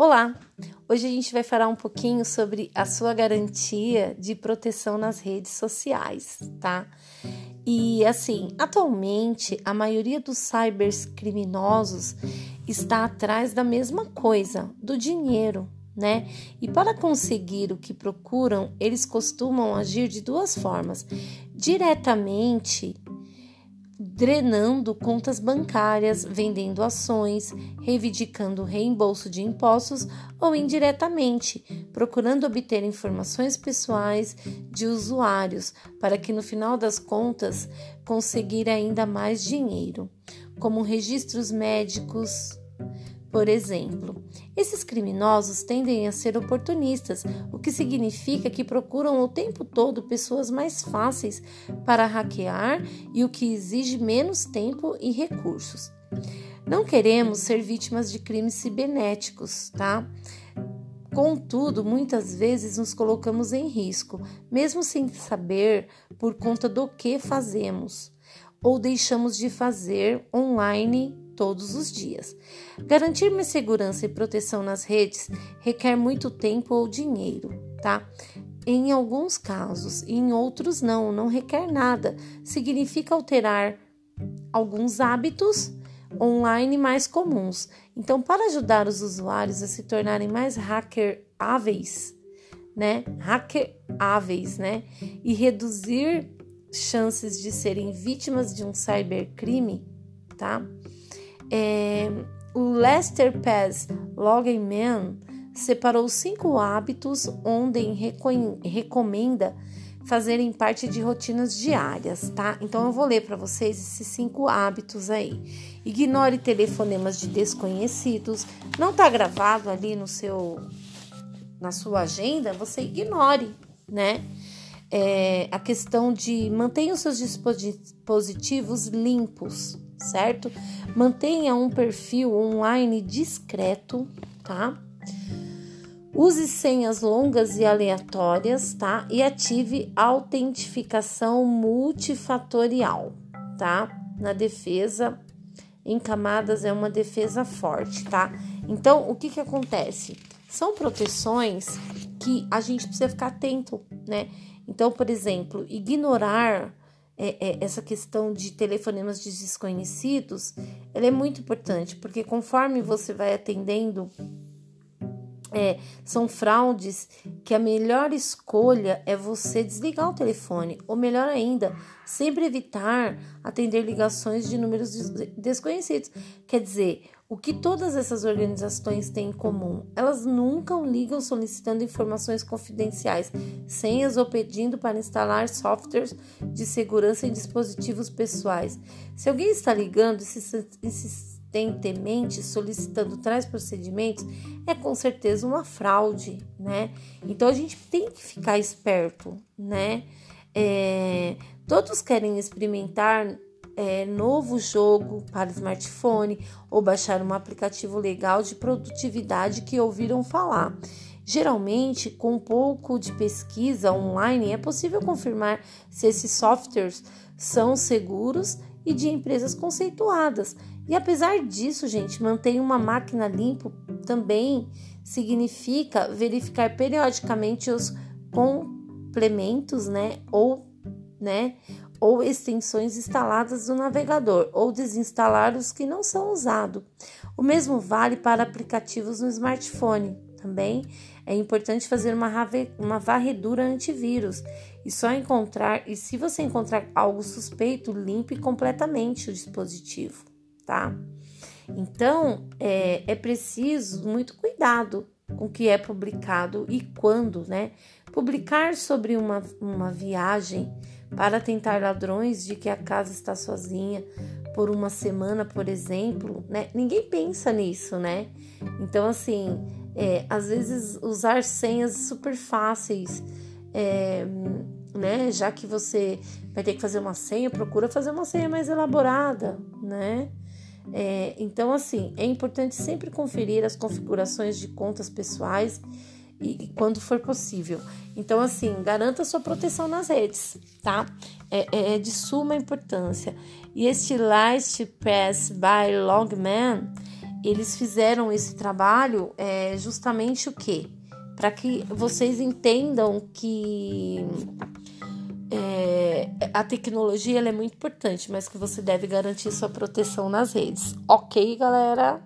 Olá! Hoje a gente vai falar um pouquinho sobre a sua garantia de proteção nas redes sociais, tá? E assim, atualmente a maioria dos cybercriminosos está atrás da mesma coisa, do dinheiro, né? E para conseguir o que procuram, eles costumam agir de duas formas: diretamente drenando contas bancárias, vendendo ações, reivindicando reembolso de impostos ou indiretamente, procurando obter informações pessoais de usuários para que no final das contas conseguir ainda mais dinheiro, como registros médicos, por exemplo. Esses criminosos tendem a ser oportunistas, o que significa que procuram o tempo todo pessoas mais fáceis para hackear e o que exige menos tempo e recursos. Não queremos ser vítimas de crimes cibernéticos, tá? Contudo, muitas vezes nos colocamos em risco, mesmo sem saber por conta do que fazemos ou deixamos de fazer online todos os dias. Garantir minha segurança e proteção nas redes requer muito tempo ou dinheiro, tá? Em alguns casos, em outros não, não requer nada. Significa alterar alguns hábitos online mais comuns. Então, para ajudar os usuários a se tornarem mais hackeráveis, né? Hackeráveis, né? E reduzir chances de serem vítimas de um cybercrime, tá? É, o Lester Pass Logman separou cinco hábitos onde recomenda fazerem parte de rotinas diárias, tá? Então eu vou ler para vocês esses cinco hábitos aí. Ignore telefonemas de desconhecidos. Não tá gravado ali no seu na sua agenda, você ignore, né? É, a questão de mantenha os seus dispositivos limpos, certo? Mantenha um perfil online discreto, tá? Use senhas longas e aleatórias, tá? E ative autentificação multifatorial, tá? Na defesa em camadas é uma defesa forte, tá? Então, o que que acontece? São proteções que a gente precisa ficar atento, né? Então, por exemplo, ignorar é, é, essa questão de telefonemas de desconhecidos, ela é muito importante, porque conforme você vai atendendo, é, são fraudes que a melhor escolha é você desligar o telefone, ou melhor ainda, sempre evitar atender ligações de números desconhecidos. Quer dizer, o que todas essas organizações têm em comum? Elas nunca ligam solicitando informações confidenciais, senhas ou pedindo para instalar softwares de segurança em dispositivos pessoais. Se alguém está ligando insistentemente solicitando tais procedimentos, é com certeza uma fraude, né? Então a gente tem que ficar esperto, né? É, todos querem experimentar é, novo jogo para smartphone ou baixar um aplicativo legal de produtividade que ouviram falar. Geralmente, com um pouco de pesquisa online, é possível confirmar se esses softwares são seguros e de empresas conceituadas. E apesar disso, gente, manter uma máquina limpa também significa verificar periodicamente os complementos, né, ou né, ou extensões instaladas no navegador ou desinstalar os que não são usados. O mesmo vale para aplicativos no smartphone. Também é importante fazer uma, uma varredura antivírus e só encontrar e se você encontrar algo suspeito, limpe completamente o dispositivo, tá? Então é, é preciso muito cuidado com o que é publicado e quando, né? Publicar sobre uma, uma viagem para tentar ladrões de que a casa está sozinha por uma semana, por exemplo, né? Ninguém pensa nisso, né? Então, assim, é, às vezes usar senhas super fáceis, é, né? Já que você vai ter que fazer uma senha, procura fazer uma senha mais elaborada, né? É, então, assim, é importante sempre conferir as configurações de contas pessoais e, e quando for possível. Então, assim, garanta sua proteção nas redes, tá? É, é, é de suma importância. E este Last Pass by Logman eles fizeram esse trabalho é, justamente o quê? Para que vocês entendam que é, a tecnologia é muito importante, mas que você deve garantir sua proteção nas redes. Ok, galera?